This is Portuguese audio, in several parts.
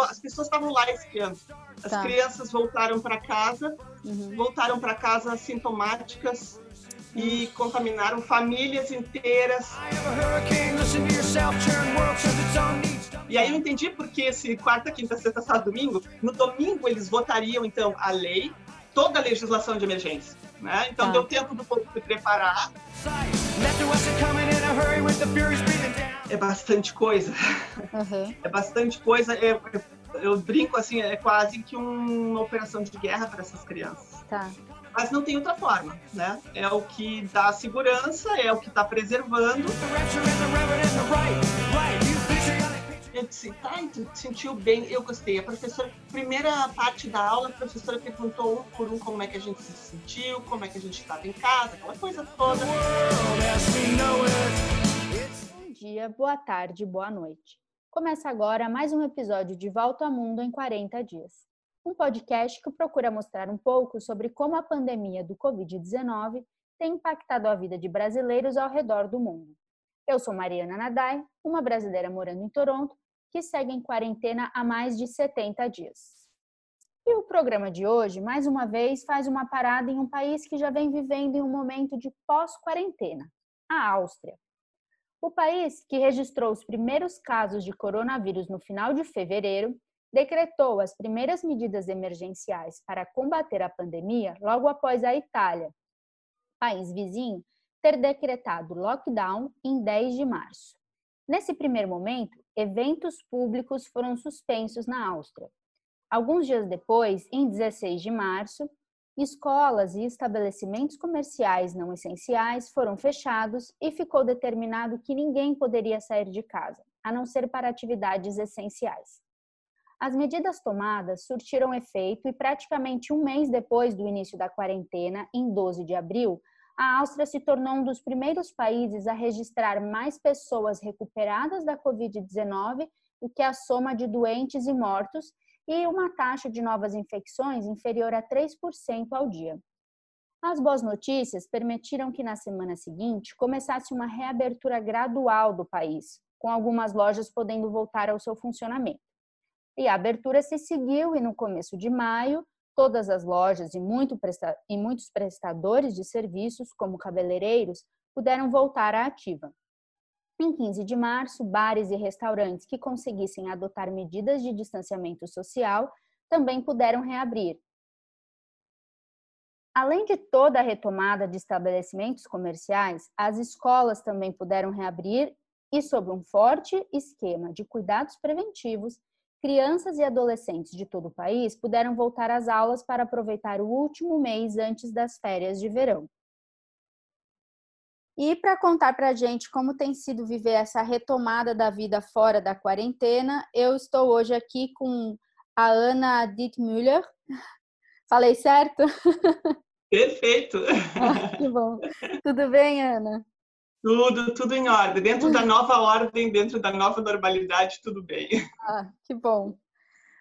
as pessoas estavam lá esse ano. As Tá. crianças voltaram para casa, Uhum. voltaram para casa sintomáticas e contaminaram famílias inteiras. E aí eu entendi porque esse quarta, quinta, sexta, sábado, domingo, no domingo eles votariam então a lei, toda a legislação de emergência, né? Então Tá. deu tempo do povo se preparar. É bastante coisa, Uhum. é bastante coisa. É- eu brinco assim, é quase que um- uma operação de guerra para essas crianças. Tá. Mas não tem outra forma, né? É o que dá segurança, é o que está preservando. Eu disse, tá, tu te sentiu bem? Eu gostei. A professora, primeira parte da aula, a professora perguntou um por um como é que a gente se sentiu, como é que a gente estava em casa, aquela coisa toda. Bom dia, boa tarde, boa noite. Começa agora mais um episódio de Volta ao Mundo em 40 Dias. Um podcast que procura mostrar um pouco sobre como a pandemia do Covid-19 tem impactado a vida de brasileiros ao redor do mundo. Eu sou Mariana Nadai, uma brasileira morando em Toronto, que segue em quarentena há mais de 70 dias. E o programa de hoje, mais uma vez, faz uma parada em um país que já vem vivendo em um momento de pós-quarentena, a Áustria. O país, que registrou os primeiros casos de coronavírus no final de fevereiro, decretou as primeiras medidas emergenciais para combater a pandemia logo após a Itália, país vizinho, ter decretado lockdown em 10 de março. Nesse primeiro momento, eventos públicos foram suspensos na Áustria. Alguns dias depois, em 16 de março, escolas e estabelecimentos comerciais não essenciais foram fechados e ficou determinado que ninguém poderia sair de casa, a não ser para atividades essenciais. As medidas tomadas surtiram efeito e praticamente um mês depois do início da quarentena, em 12 de abril, a Áustria se tornou um dos primeiros países a registrar mais pessoas recuperadas da Covid-19 do que a soma de doentes e mortos e uma taxa de novas infecções inferior a 3% ao dia. As boas notícias permitiram que na semana seguinte começasse uma reabertura gradual do país, com algumas lojas podendo voltar ao seu funcionamento. E a abertura se seguiu e no começo de maio, todas as lojas e, muito e muitos prestadores de serviços, como cabeleireiros, puderam voltar à ativa. Em 15 de março, bares e restaurantes que conseguissem adotar medidas de distanciamento social também puderam reabrir. Além de toda a retomada de estabelecimentos comerciais, as escolas também puderam reabrir e, sob um forte esquema de cuidados preventivos, crianças e adolescentes de todo o país puderam voltar às aulas para aproveitar o último mês antes das férias de verão. E para contar para a gente como tem sido viver essa retomada da vida fora da quarentena, eu estou hoje aqui com a Ana Dittmüller. Falei certo? Perfeito. Ah, que bom. Tudo bem, Ana? Tudo, tudo em ordem. Dentro da nova ordem, dentro da nova normalidade, tudo bem. Ah, que bom.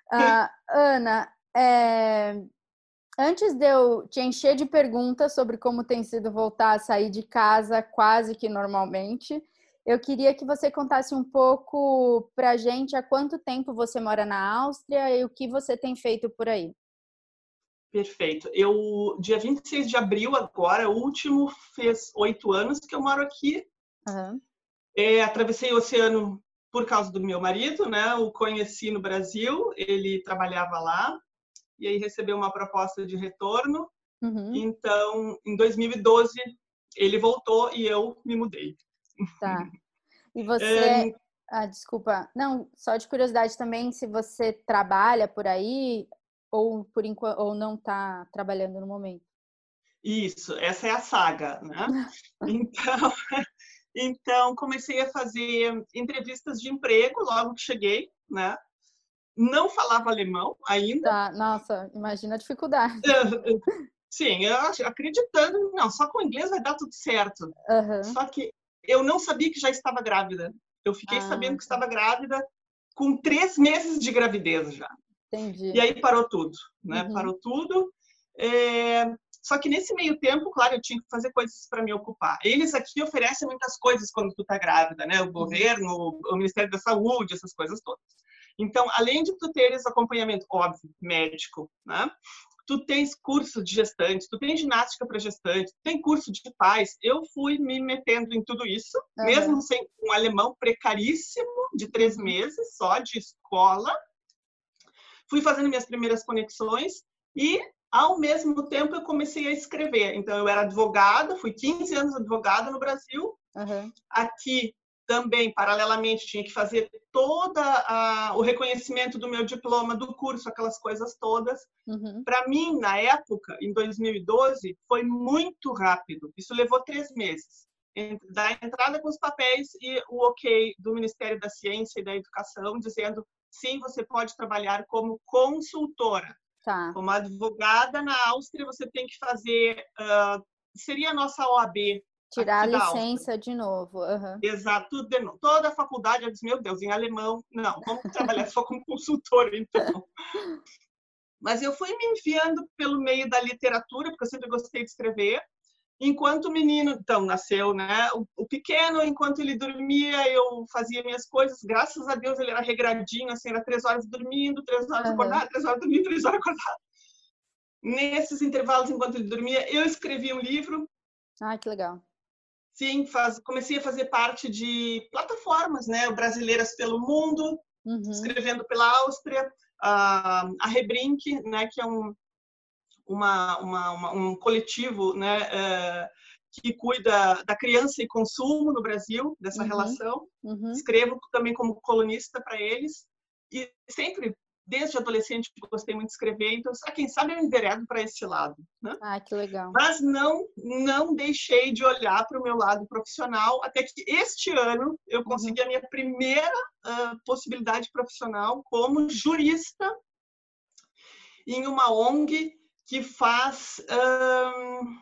Ah, Ana, é, antes de eu te encher de perguntas sobre como tem sido voltar a sair de casa quase que normalmente, eu queria que você contasse um pouco para a gente há quanto tempo você mora na Áustria e o que você tem feito por aí. Perfeito. Eu, dia 26 de abril, agora, o último, fez oito anos que eu moro aqui. Uhum. É, atravessei o oceano por causa do meu marido, né? O conheci no Brasil, ele trabalhava lá, e aí recebeu uma proposta de retorno. Uhum. Então, em 2012, ele voltou e eu me mudei. Tá. E você. É, Ah, desculpa. Não, só de curiosidade também, se você trabalha por aí ou por enquanto ou não está trabalhando no momento. Isso, essa é a saga, né? Então, então comecei a fazer entrevistas de emprego logo que cheguei, né? Não falava alemão ainda. Tá, nossa, imagina a dificuldade. Sim, eu acreditando, não, só com inglês vai dar tudo certo. Aham. Só que eu não sabia que já estava grávida. Eu fiquei Ah, sabendo que estava grávida com três meses de gravidez já. Entendi. E aí parou tudo, né? Uhum. Parou tudo. É, Só que nesse meio tempo, claro, eu tinha que fazer coisas para me ocupar. Eles aqui oferecem muitas coisas quando tu tá grávida, né? O governo, o Ministério da Saúde, essas coisas todas. Então, além de tu teres acompanhamento, óbvio, médico, né? Tu tens curso de gestante, tu tens ginástica para gestante, tu tem curso de pais. Eu fui me metendo em tudo isso, uhum. mesmo sem um alemão precaríssimo de três meses só de escola. Fui fazendo minhas primeiras conexões e ao mesmo tempo, eu comecei a escrever. Então, eu era advogada, fui 15 anos advogada no Brasil. Uhum. Aqui, também, paralelamente, tinha que fazer todo o reconhecimento do meu diploma, do curso, aquelas coisas todas. Uhum. Para mim, na época, em 2012, foi muito rápido. Isso levou três meses. Da entrada com os papéis e o ok do Ministério da Ciência e da Educação, dizendo sim, você pode trabalhar como consultora. Tá. Como advogada na Áustria, você tem que fazer. Uh, seria a nossa OAB. Tirar a licença de novo. Uhum. Exato, tudo de novo. Toda a faculdade, eu disse, meu Deus, em alemão, não, vamos trabalhar só como consultora, então. Mas eu fui me enfiando pelo meio da literatura, porque eu sempre gostei de escrever. Enquanto o menino, então, nasceu, né? O, o, pequeno, enquanto ele dormia, eu fazia minhas coisas. Graças a Deus, ele era regradinho, assim, era três horas dormindo, três horas uhum. acordado, três horas dormindo, três horas acordado. Nesses intervalos, enquanto ele dormia, eu escrevi um livro. Ah, que legal. Sim, faz, comecei a fazer parte de plataformas, né? Brasileiras pelo mundo, uhum. escrevendo pela Áustria, a, a Rebrink, né? Que é um, uma, uma, uma, um coletivo né, é, que cuida da criança e consumo no Brasil, dessa uhum, relação. Uhum. Escrevo também como colunista para eles. E sempre, desde adolescente, gostei muito de escrever, então, a quem sabe eu enveredo para esse lado. Né? Ah, que legal. Mas não, não deixei de olhar para o meu lado profissional, até que este ano eu uhum. consegui uhum. a minha primeira uh, possibilidade profissional como jurista em uma ONG que faz um,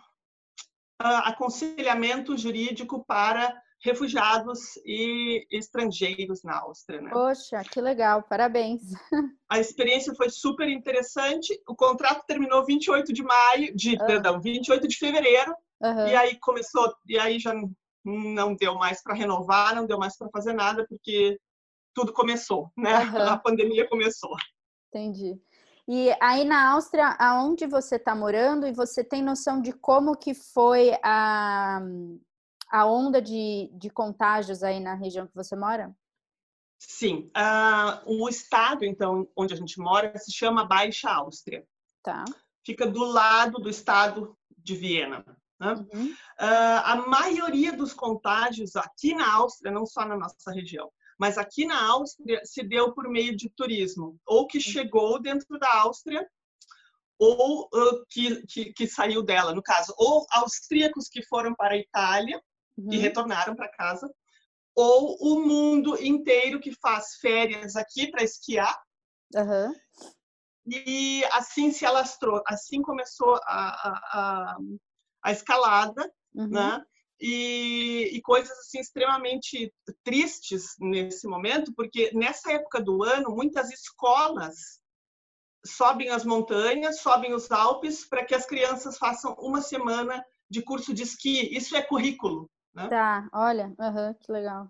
aconselhamento jurídico para refugiados e estrangeiros na Áustria. Né? Poxa, que legal, parabéns. A experiência foi super interessante. O contrato terminou 28 de maio, de, uhum. perdão, 28 de fevereiro, uhum. e aí começou, e aí já não deu mais para renovar, não deu mais para fazer nada, porque tudo começou, né? Uhum. A pandemia começou. Entendi. E aí na Áustria, aonde você está morando, e você tem noção de como que foi a, a onda de, de contágios aí na região que você mora? Sim. Uh, o estado, então, onde a gente mora, se chama Baixa Áustria. Tá. Fica do lado do estado de Viena. Né? Uhum. Uh, a maioria dos contágios aqui na Áustria, não só na nossa região, mas aqui na Áustria se deu por meio de turismo, ou que chegou dentro da Áustria, ou uh, que, que, que, saiu dela, no caso, ou austríacos que foram para a Itália uhum. e retornaram para casa, ou o mundo inteiro que faz férias aqui para esquiar. Uhum. E assim se alastrou, assim começou a, a, a, a escalada, uhum. né? E, e, coisas assim extremamente tristes nesse momento, porque nessa época do ano muitas escolas sobem as montanhas, sobem os Alpes para que as crianças façam uma semana de curso de esqui. Isso é currículo. Né? Tá, olha, uhum, que legal.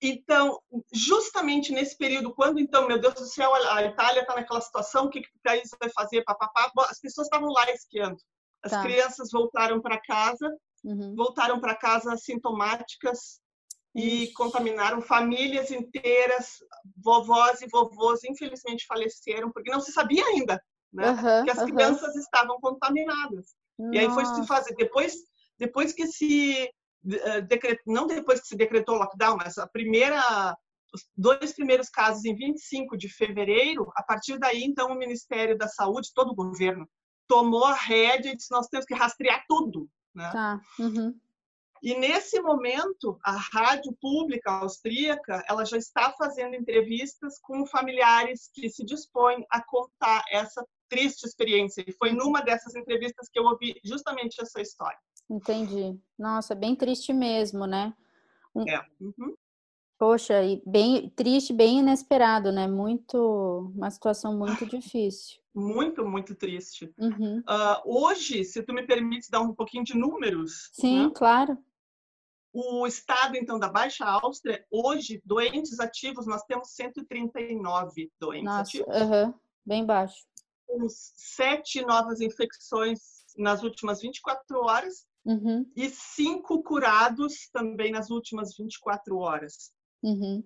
Então, justamente nesse período, quando então, meu Deus do céu, a Itália está naquela situação, o que, que o país vai fazer? Papapá, as pessoas estavam lá esquiando. As tá. crianças voltaram para casa uhum. voltaram para casa assintomáticas e contaminaram famílias inteiras, vovós e vovôs, infelizmente faleceram, porque não se sabia ainda né? Uhum, que as uhum. crianças estavam contaminadas. Nossa. E aí foi se fazer, depois, depois que se uh, decretou, não depois que se decretou o lockdown, mas a primeira os dois primeiros casos em 25 de fevereiro, a partir daí, então, o Ministério da Saúde, todo o governo, tomou a rédea e disse: nós temos que rastrear tudo. Né? Tá. Uhum. E nesse momento, a rádio pública austríaca, ela já está fazendo entrevistas com familiares que se dispõem a contar essa triste experiência. E foi numa dessas entrevistas que eu ouvi justamente essa história. Entendi. Nossa, bem triste mesmo, né? É. Uhum. Poxa, e bem triste, bem inesperado, né? Muito, uma situação muito difícil muito, muito triste. Uhum. Uh, hoje, se tu me permite dar um pouquinho de números. Sim, né? claro. O estado, então, da Baixa Áustria, hoje, doentes ativos, nós temos 139 doentes Nossa, ativos. aham, bem baixo. Temos sete novas infecções nas últimas 24 horas Uhum, e cinco curados também nas últimas 24 horas. uhum.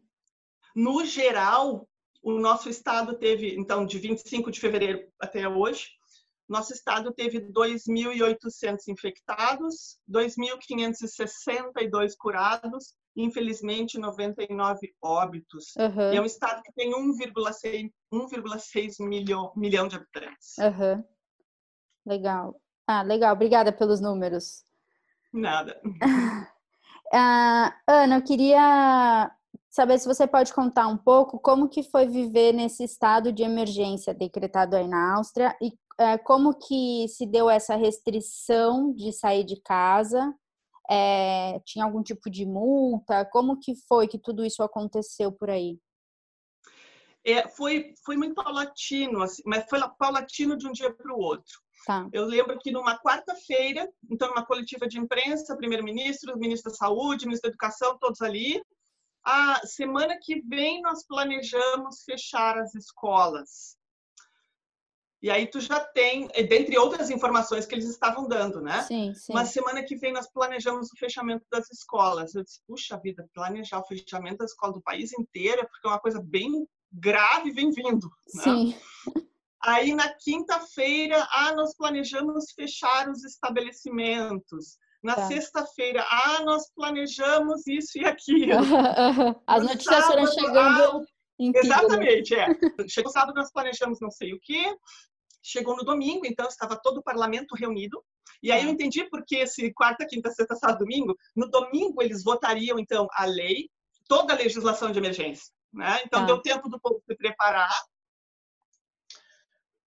No geral, o nosso estado teve, então, de 25 de fevereiro até hoje, nosso estado teve 2.800 infectados, 2.562 curados, e, infelizmente 99 óbitos. E é um estado que tem 1,6 1,6 milhão, milhão de habitantes. aham. Legal. Ah, legal. Obrigada pelos números. Nada. Ah, Ana, eu queria saber se você pode contar um pouco como que foi viver nesse estado de emergência decretado aí na Áustria e eh, como que se deu essa restrição de sair de casa. Eh, tinha algum tipo de multa? Como que foi que tudo isso aconteceu por aí? É, foi, foi muito paulatino, assim, mas foi paulatino de um dia para o outro. Tá. Eu lembro que numa quarta-feira, então, numa coletiva de imprensa, primeiro-ministro, ministro da Saúde, ministro da Educação, todos ali. A semana que vem nós planejamos fechar as escolas. E aí tu já tem, dentre outras informações que eles estavam dando, né? Sim, sim. Mas semana que vem nós planejamos o fechamento das escolas. Eu disse, puxa vida, planejar o fechamento da escola do país inteiro, porque é uma coisa bem grave vem vindo. Né? Sim. Aí na quinta-feira, ah, nós planejamos fechar os estabelecimentos. Na Tá. sexta-feira, ah, nós planejamos isso e aquilo. As No notícias foram sábado, chegando em pílulas. Exatamente, é. Chegou sábado, nós planejamos não sei o quê. Chegou no domingo, então estava todo o parlamento reunido. E aí eu Tá. entendi porque esse quarta, quinta, sexta, sábado, domingo, no domingo eles votariam então a lei, toda a legislação de emergência, né? Então Tá. deu tempo do povo se preparar.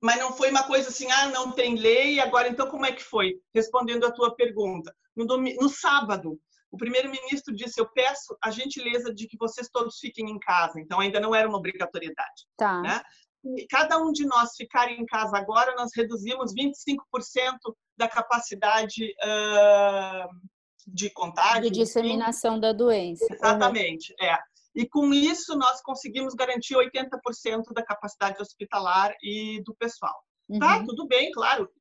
Mas não foi uma coisa assim, ah, não tem lei, agora então como é que foi? Respondendo a tua pergunta. No, domi- no sábado, o primeiro-ministro disse: Eu peço a gentileza de que vocês todos fiquem em casa. Então, ainda não era uma obrigatoriedade. Tá. né? E cada um de nós ficar em casa agora, nós reduzimos 25% da capacidade ah, de contágio. De enfim. disseminação da doença. Exatamente, é. E com isso nós conseguimos garantir 80% da capacidade hospitalar e do pessoal. Uhum. Tá, tudo bem, claro.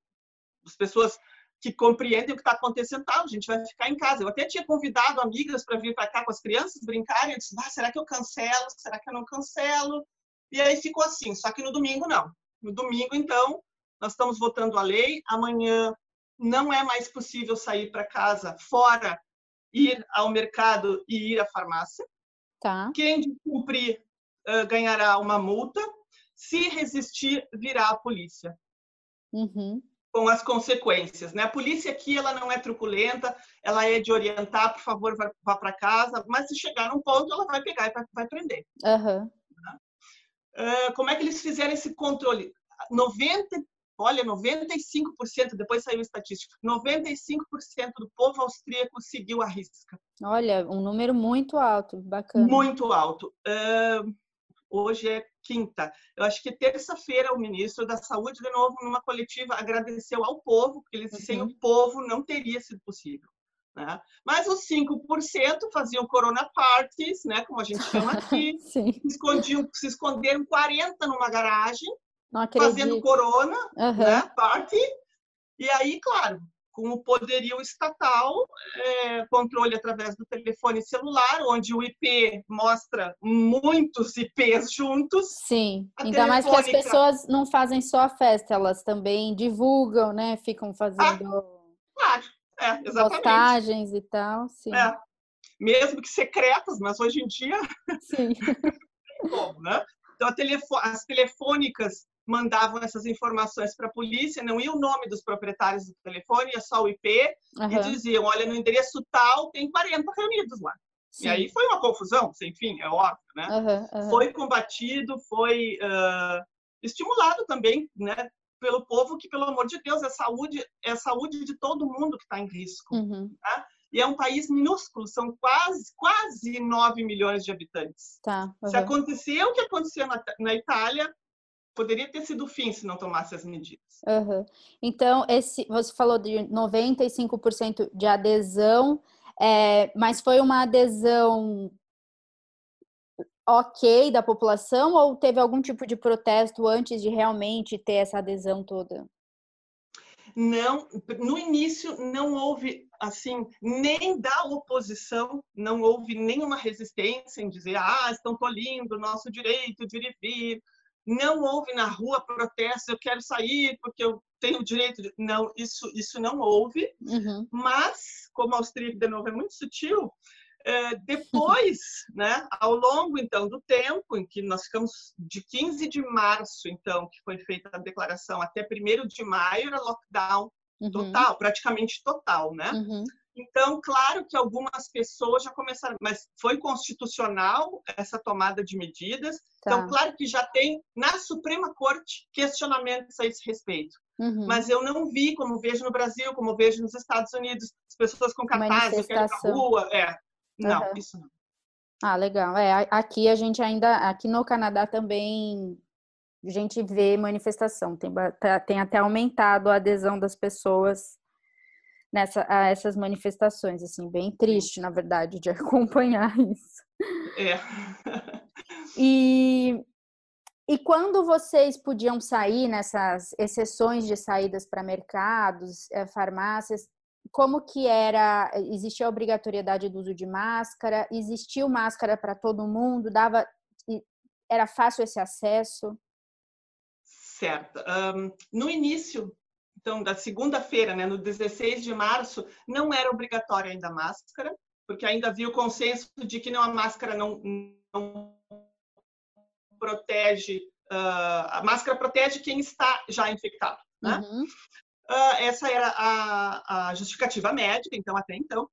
As pessoas que compreendem o que está acontecendo, tá, a gente vai ficar em casa. Eu até tinha convidado amigas para vir para cá com as crianças brincarem. Eu disse, ah, será que eu cancelo? Será que eu não cancelo? E aí ficou assim. Só que no domingo não. No domingo, então, nós estamos votando a lei. Amanhã não é mais possível sair para casa fora ir ao mercado e ir à farmácia. Tá. Quem descumprir uh, ganhará uma multa. Se resistir, virá a polícia Uhum. com as consequências, né? A polícia aqui ela não é truculenta, ela é de orientar, por favor, vá, vá para casa, mas se chegar num ponto ela vai pegar e vai, vai prender. Aham. Uh, como é que eles fizeram esse controle? 90, olha, 95%, depois saiu a estatística, 95% do povo austríaco seguiu a risca. Olha, um número muito alto, bacana. Muito alto. Uh, hoje é quinta. Eu acho que terça-feira o ministro da Saúde, de novo, numa coletiva, agradeceu ao povo, porque ele disse, sem Uhum. o povo não teria sido possível. Né? Mas os 5% faziam corona parties, né, como a gente chama aqui, se, escondiam, se esconderam 40 numa garagem, fazendo corona, Aham. né, party, e aí, claro, com o poderio estatal, é, controle através do telefone celular, onde o IP mostra muitos IPs juntos. Sim, A ainda mais que as pessoas não fazem só a festa, elas também divulgam, né? Ficam fazendo Claro, é, exatamente. postagens e tal. Sim, É. Mesmo que secretas, mas hoje em dia sim. como, né? Então, a telefo- as telefônicas mandavam essas informações para a polícia, não ia o nome dos proprietários do telefone, ia só o IP, e Aham, diziam, olha, no endereço tal tem 40 reunidos lá. sim. E aí foi uma confusão, sem fim, é óbvio, né? Aham, aham. Foi combatido, foi ah, estimulado também, né? Pelo povo que, pelo amor de Deus, é saúde, é a saúde de todo mundo que está em risco. Uhum, E é um país minúsculo, são quase, quase 9 milhões de habitantes. Tá. Se aham. aconteceu o que aconteceu na, na Itália, poderia ter sido o fim se não tomasse as medidas. Aham. Então, esse, você falou de 95% de adesão. É, mas foi uma adesão ok da população ou teve algum tipo de protesto antes de realmente ter essa adesão toda? Não, no início não houve assim nem da oposição, não houve nenhuma resistência em dizer ah estão tolindo o nosso direito de ir e vir. Não houve na rua protesto, eu quero sair porque eu tenho o direito de... Não, isso, isso não houve. Uhum. Mas, como a Austríaca, de novo, é muito sutil, é, depois, né, ao longo então do tempo em que nós ficamos de 15 de março, então, que foi feita a declaração, até 1 de maio era lockdown uhum. total, praticamente total, né? Uhum. Então, claro que algumas pessoas já começaram, mas foi constitucional essa tomada de medidas. Tá. Então, claro que já tem na Suprema Corte questionamentos a esse respeito. Uhum. Mas eu não vi, como vejo no Brasil, como vejo nos Estados Unidos, as pessoas com cartazes, eu quero ir pra rua. É, não, uhum. isso não. Ah, legal. É, aqui a gente ainda, aqui no Canadá também a gente vê manifestação. Tem, tá, tem até aumentado a adesão das pessoas nessa, a essas manifestações, assim, bem triste, na verdade, de acompanhar isso. É. E, e quando vocês podiam sair nessas exceções de saídas para mercados, eh, farmácias, como que era, existia a obrigatoriedade do uso de máscara, existiu máscara para todo mundo, dava, era fácil esse acesso? Certo. Um, no início, então, da segunda-feira, né, no 16 de março, não era obrigatória ainda a máscara, porque ainda havia o consenso de que não a máscara não, não protege, uh, a máscara protege quem está já infectado, né? Uhum. Uh, essa era a, a, justificativa médica, então, até então.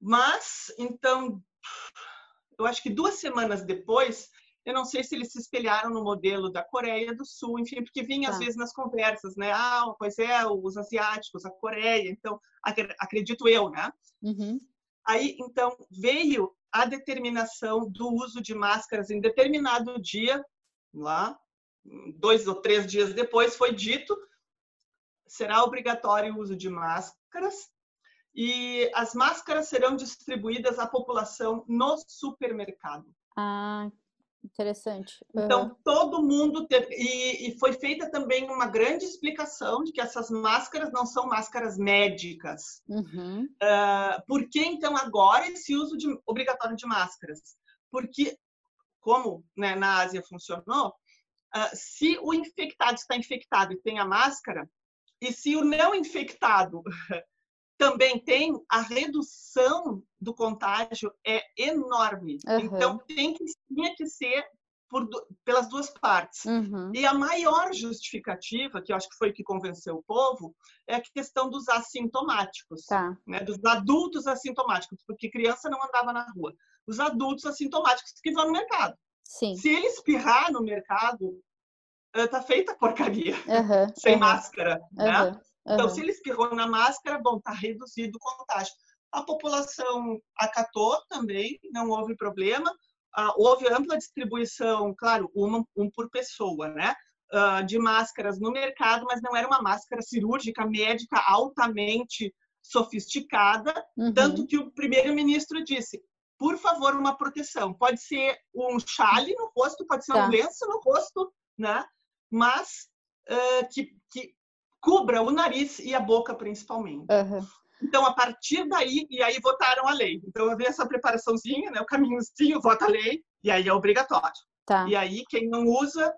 Mas, então, eu acho que duas semanas depois, eu não sei se eles se espelharam no modelo da Coreia do Sul, enfim, porque vinha tá. às vezes nas conversas, né? Ah, pois é, os asiáticos, a Coreia, então, acredito eu, né? Uhum. Aí, então, veio a determinação do uso de máscaras em determinado dia, lá, dois ou três dias depois, foi dito será obrigatório o uso de máscaras e as máscaras serão distribuídas à população no supermercado. Ah, interessante. Uhum. Então, todo mundo teve. E, e, foi feita também uma grande explicação de que essas máscaras não são máscaras médicas. Uhum. Uh, por que, então, agora esse uso de, obrigatório de máscaras? Porque, como né, na Ásia funcionou, uh, se o infectado está infectado e tem a máscara, e se o não infectado também tem, a redução do contágio é enorme. Uhum. Então, tem que, tinha que ser por, pelas duas partes. Uhum. E a maior justificativa, que eu acho que foi o que convenceu o povo, é a questão dos assintomáticos, tá. né? dos adultos assintomáticos, porque criança não andava na rua. Os adultos assintomáticos que vão no mercado. Sim. Se ele espirrar no mercado, tá feita porcaria, uhum, sem máscara, né? Então, se ele espirrou na máscara, bom, tá reduzido o contágio. A população acatou também, não houve problema. Uh, houve ampla distribuição, claro, uma, um por pessoa, né? Uh, de máscaras no mercado, mas não era uma máscara cirúrgica, médica, altamente sofisticada, uhum. tanto que o primeiro-ministro disse: por favor, uma proteção. Pode ser um chale no rosto, pode ser tá. um lenço no rosto, né? mas uh, que, que cubra o nariz e a boca principalmente. Uhum. Então, a partir daí, e aí votaram a lei. Então, havia essa preparaçãozinha, né, o caminhozinho, vota a lei, e aí é obrigatório. Tá. E aí, quem não usa,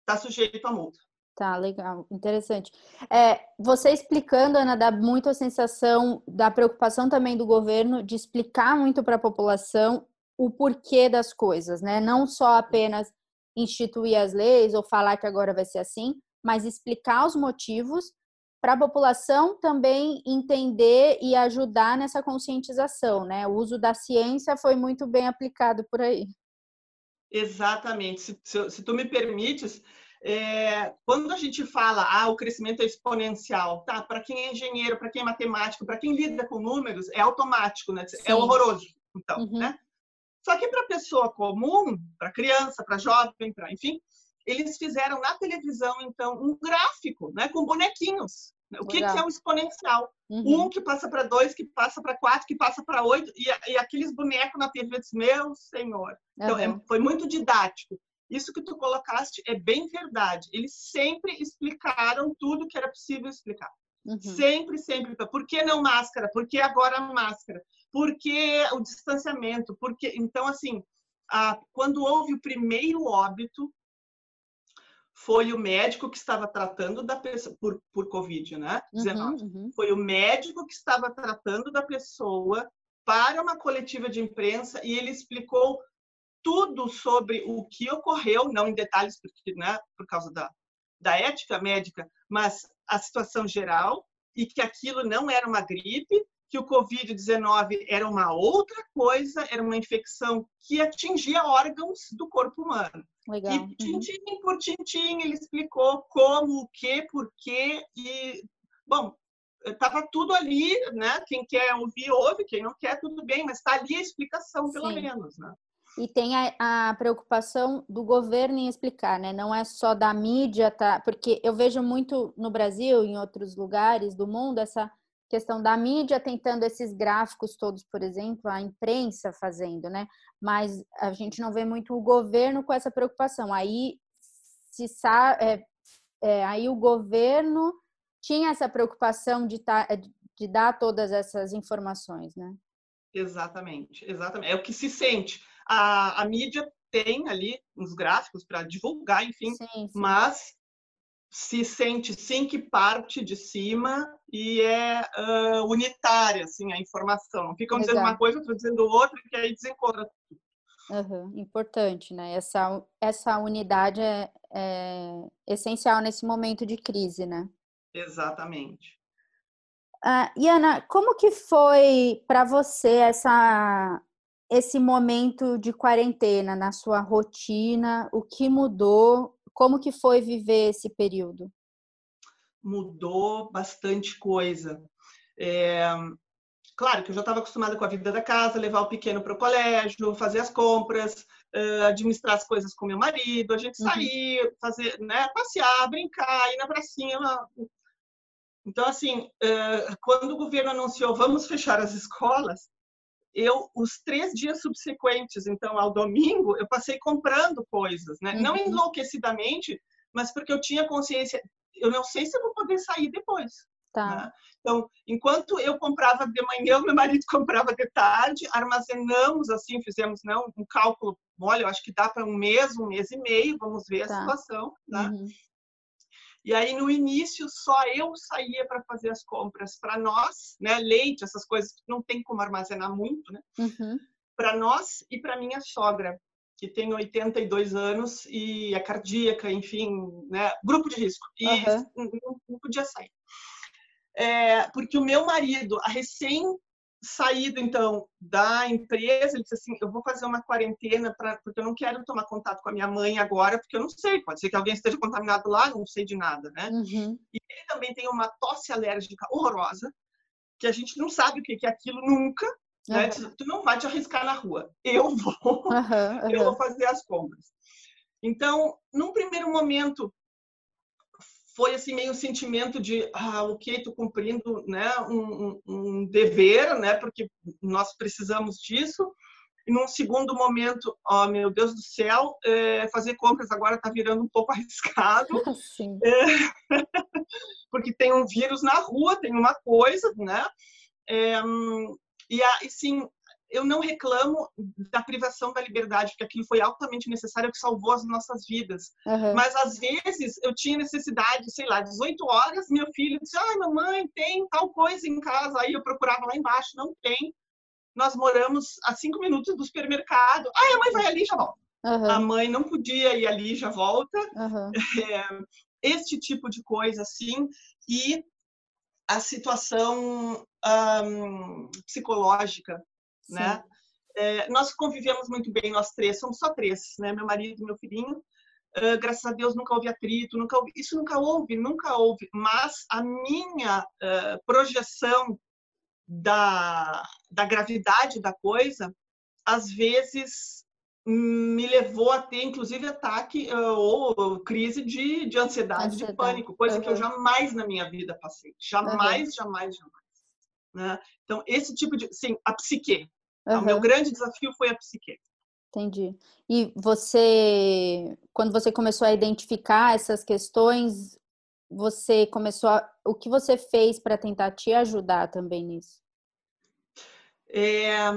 está sujeito a multa. Tá, legal, interessante. É, você explicando, Ana, dá muito a sensação da preocupação também do governo de explicar muito para a população o porquê das coisas, né? Não só apenas instituir as leis ou falar que agora vai ser assim, mas explicar os motivos para a população também entender e ajudar nessa conscientização, né? O uso da ciência foi muito bem aplicado por aí. Exatamente. Se, se, se tu me permites, é, quando a gente fala, ah, o crescimento é exponencial, tá? Para quem é engenheiro, para quem é matemático, para quem lida com números, é automático, né? É Sim. É horroroso. Então, uhum. né? Só que para pessoa comum, para criança, para jovem, para enfim, eles fizeram na televisão então um gráfico, né, com bonequinhos, O que, que é o exponencial? Uhum. Um que passa para dois, que passa para quatro, que passa para oito, e, e, aqueles bonecos na TV, disse, meu senhor. Então, é, foi muito didático. Isso que tu colocaste é bem verdade. Eles sempre explicaram tudo que era possível explicar. Uhum. Sempre, sempre. Por que não máscara? Por que agora máscara? Por que o distanciamento? Porque então assim, a, quando houve o primeiro óbito, foi o médico que estava tratando da pessoa por, por Covid, né? Uhum, uhum. Foi o médico que estava tratando da pessoa para uma coletiva de imprensa e ele explicou tudo sobre o que ocorreu, não em detalhes, porque, né, por causa da, da ética médica, mas a situação geral e que aquilo não era uma gripe, que o Covid-19 era uma outra coisa, era uma infecção que atingia órgãos do corpo humano. Legal. E tintim uhum. por tintim ele explicou como, o que, por quê e bom, estava tudo ali, né? Quem quer ouvir ouve, quem não quer tudo bem, mas está ali a explicação pelo Sim. menos, né? E tem a, a, preocupação do governo em explicar, né? Não é só da mídia, tá? Porque eu vejo muito no Brasil, em outros lugares do mundo, essa questão da mídia tentando esses gráficos todos, por exemplo, a imprensa fazendo, né? Mas a gente não vê muito o governo com essa preocupação. Aí se é, é, aí o governo tinha essa preocupação de, tá, de dar todas essas informações, né? Exatamente, exatamente. É o que se sente a, a mídia tem ali uns gráficos para divulgar, enfim, sim, sim. mas se sente sim que parte de cima e é uh, unitária assim a informação. Ficam dizendo uma coisa, outro dizendo outra, que aí desencontra tudo. Uhum, importante, né? Essa, essa unidade é, é essencial nesse momento de crise, né? Exatamente. Uh, Iana, como que foi para você essa esse momento de quarentena na sua rotina? O que mudou? Como que foi viver esse período? Mudou bastante coisa. É, claro que eu já estava acostumada com a vida da casa, levar o pequeno para o colégio, fazer as compras, administrar as coisas com meu marido, a gente uhum. sair, fazer, né, passear, brincar, ir na pracinha. Então, assim, quando o governo anunciou vamos fechar as escolas, eu os três dias subsequentes, então ao domingo, eu passei comprando coisas, né? Uhum. Não enlouquecidamente, mas porque eu tinha consciência, eu não sei se eu vou poder sair depois. Tá. Né? Então, enquanto eu comprava de manhã, meu marido comprava de tarde, armazenamos assim, fizemos né, um cálculo, olha, eu acho que dá para um mês, um mês e meio, vamos ver tá. a situação, né? Uhum. E aí, no início, só eu saía para fazer as compras para nós, né? Leite, essas coisas que não tem como armazenar muito, né? Uhum. Para nós e para minha sogra, que tem 82 anos e é cardíaca, enfim, né? Grupo de risco. E uhum. não, não, podia sair. É, porque o meu marido, a recém saído então da empresa, ele disse assim: eu vou fazer uma quarentena pra, porque eu não quero tomar contato com a minha mãe agora, porque eu não sei, pode ser que alguém esteja contaminado lá, não sei de nada, né? Uhum. E ele também tem uma tosse alérgica horrorosa, que a gente não sabe o que é aquilo nunca. Uhum. Né? Tu não vai te arriscar na rua. Eu vou, uhum, eu vou fazer as compras. Então, num primeiro momento, foi assim meio um sentimento de ah, ok, estou cumprindo né, um, um, dever, né, porque nós precisamos disso. E num segundo momento, oh meu Deus do céu, é, fazer compras agora está virando um pouco arriscado, é, porque tem um vírus na rua, tem uma coisa, né? É, e, e sim, eu não reclamo da privação da liberdade, porque aquilo foi altamente necessário, que salvou as nossas vidas. Uhum. Mas, às vezes, eu tinha necessidade, sei lá, 18 horas, meu filho disse, ai, mamãe, tem tal coisa em casa. Aí eu procurava lá embaixo, não tem. Nós moramos a cinco minutos do supermercado. Ai, a mãe vai ali e já volta. Uhum. A mãe não podia ir ali e já volta. Uhum. É, este tipo de coisa, assim. E a situação um, psicológica né? É, nós convivemos muito bem, nós três, somos só três, né? Meu marido e meu filhinho. Uh, graças a Deus nunca houve atrito, nunca houve, isso nunca houve, nunca houve. Mas a minha uh, projeção da, da gravidade da coisa, às vezes me levou a ter, inclusive, ataque uh, ou crise de, de ansiedade, ansiedade, de pânico, coisa uhum. que eu jamais na minha vida passei. Jamais, uhum. jamais, jamais. Né? Então, esse tipo de. Sim, a psique. Uhum. O meu grande desafio foi a psique. Entendi. E você, quando você começou a identificar essas questões, você começou a. O que você fez para tentar te ajudar também nisso? É,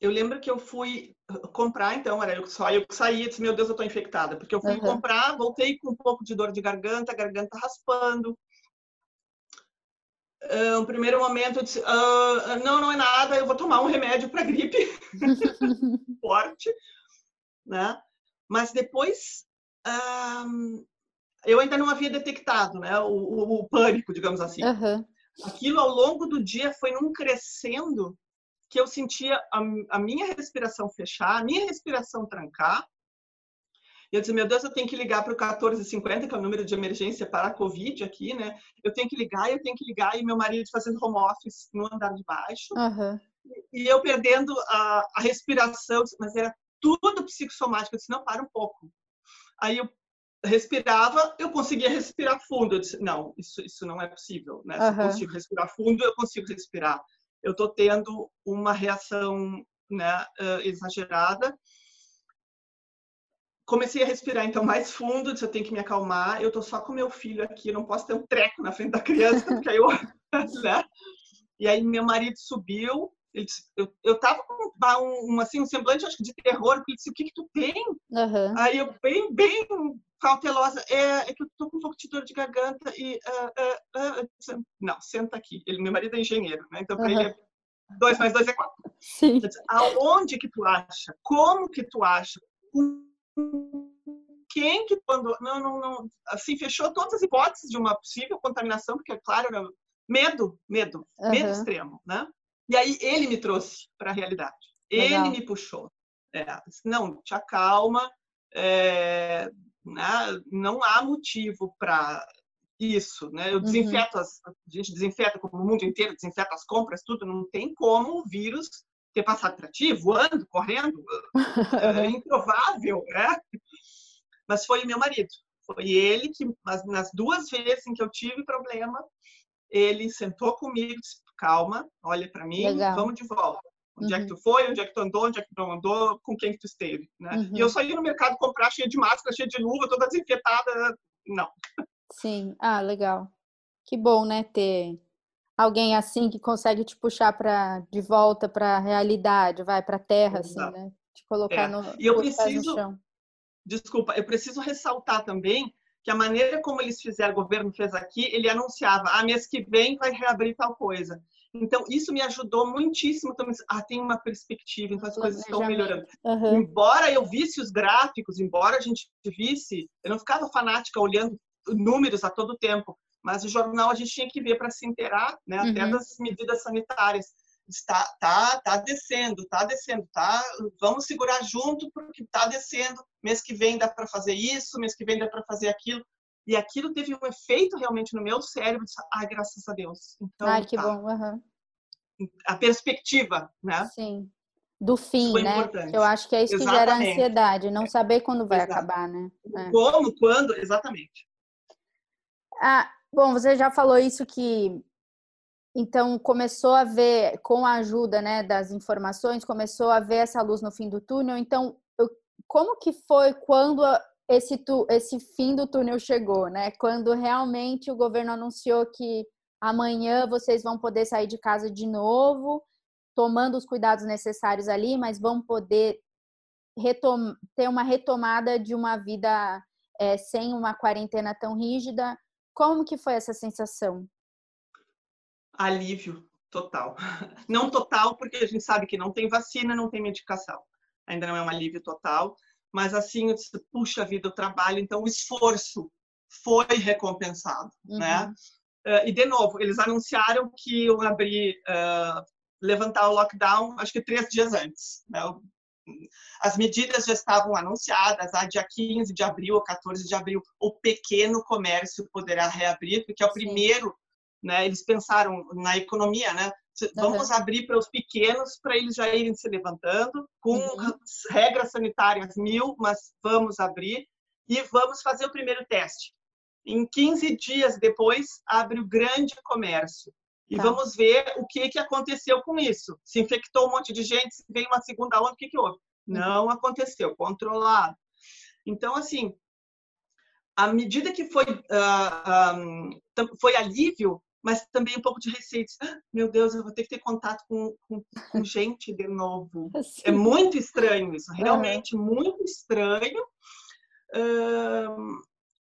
eu lembro que eu fui comprar, então, era eu só eu que saí e disse, meu Deus, eu tô infectada. Porque eu fui uhum. comprar, voltei com um pouco de dor de garganta, garganta raspando. Uh, no primeiro momento disse, uh, não, não é nada, eu vou tomar um remédio para gripe forte, né? Mas depois uh, eu ainda não havia detectado, né, o, o, o pânico, digamos assim. Uhum. Aquilo ao longo do dia foi num crescendo que eu sentia a, a minha respiração fechar, a minha respiração trancar. E eu disse, meu Deus, eu tenho que ligar para o 1450, que é o número de emergência para a Covid aqui, né? Eu tenho que ligar, eu tenho que ligar. E meu marido fazendo home office no andar de baixo. Uhum. E eu perdendo a, a respiração, mas era tudo psicossomático. Eu disse, não, para um pouco. Aí eu respirava, eu conseguia respirar fundo. Eu disse, não, isso, isso não é possível, né? Se eu consigo respirar fundo, eu consigo respirar eu estou tendo uma reação né, exagerada. Comecei a respirar então mais fundo, disse eu tenho que me acalmar. Eu estou só com meu filho aqui, eu não posso ter um treco na frente da criança, porque aí eu, né? E aí meu marido subiu, ele disse, eu, eu tava com um, assim, um semblante, acho que de terror, porque ele disse, o que que tu tem? Uhum. Aí eu, bem, bem cautelosa, é, é, que eu tô com um pouco de dor de garganta e... Uh, uh, uh, não, senta aqui. Ele, meu marido é engenheiro, né? Então, para ele, é dois mais dois é quatro. Sim. Disse, Aonde que tu acha? Como que tu acha? Quem que quando... Não, não, não. Assim, fechou todas as hipóteses de uma possível contaminação, porque, claro, era medo, medo, medo extremo, né? E aí ele me trouxe para a realidade. Legal. Ele me puxou. É, não, te acalma. É, né? Não há motivo para isso, né? Eu uhum. desinfeto uhum. as, a gente desinfeta como o mundo inteiro desinfeta as compras, tudo. Não tem como o vírus ter passado para ti, voando, correndo, é improvável, né? Mas foi o meu marido. Foi ele que, nas duas vezes em que eu tive problema, ele sentou comigo, disse, calma, olha para mim, Legal. vamos de volta. Onde uhum. é que uhum. tu foi, onde é que tu andou, onde é que tu não andou, com quem que tu esteve, né? Uhum. E eu só ia no mercado comprar cheia de máscara, cheia de luva, toda desinfetada, não. Sim, ah, legal. Que bom, né, ter alguém assim que consegue te puxar para de volta para a realidade, vai para a terra, assim, Exato. assim, né? Te colocar é. no, e eu preciso, Desculpa, eu preciso ressaltar também que a maneira como eles fizeram, o governo fez aqui, ele anunciava, ah, mês que vem vai reabrir tal coisa. Então, isso me ajudou muitíssimo também. Ah, tem uma perspectiva, então as coisas estão melhorando. Uhum. Embora eu visse os gráficos, embora a gente visse, eu não ficava fanática olhando números a todo tempo, mas o jornal a gente tinha que ver para se inteirar, né, uhum. até das medidas sanitárias. Está, tá, tá descendo, tá descendo, tá. Vamos segurar junto porque tá descendo. Mês que vem dá para fazer isso, mês que vem dá para fazer aquilo. E aquilo teve um efeito realmente no meu cérebro. Disse, Ai, graças a Deus. Então, Ai, que tá. bom. Uhum. A perspectiva, né? Sim. Do fim, né? Importante. Eu acho que é isso exatamente. que gera ansiedade, não saber quando vai Exato. acabar, né? É. Como, quando, exatamente. Ah, bom, você já falou isso que então começou a ver com a ajuda, né, das informações, começou a ver essa luz no fim do túnel. Então, eu, como que foi quando esse, tu, esse fim do túnel chegou, né? Quando realmente o governo anunciou que amanhã vocês vão poder sair de casa de novo, tomando os cuidados necessários ali, mas vão poder ter uma retomada de uma vida é, sem uma quarentena tão rígida. Como que foi essa sensação? Alívio total. Não total, porque a gente sabe que não tem vacina, não tem medicação. Ainda não é um alívio total, mas assim, eu disse, puxa vida, o trabalho, então o esforço foi recompensado, uhum. né? Uh, e de novo, eles anunciaram que iam abrir, uh, levantar o lockdown, acho que três dias antes. Né? As medidas já estavam anunciadas, a dia 15 de abril ou 14 de abril, o pequeno comércio poderá reabrir, porque é o primeiro, né? Eles pensaram na economia, né? Vamos uhum. abrir para os pequenos para eles já irem se levantando, com uhum. regras sanitárias mil, mas vamos abrir e vamos fazer o primeiro teste. Em 15 dias depois, abre o grande comércio. E tá. vamos ver o que, que aconteceu com isso. Se infectou um monte de gente, se veio uma segunda onda, o que, que houve? Uhum. Não aconteceu, controlado. Então, assim, à medida que foi, uh, um, foi alívio, mas também um pouco de receio. Ah, meu Deus, eu vou ter que ter contato com, com, com gente de novo. É muito estranho isso, realmente uhum. muito estranho. Uh,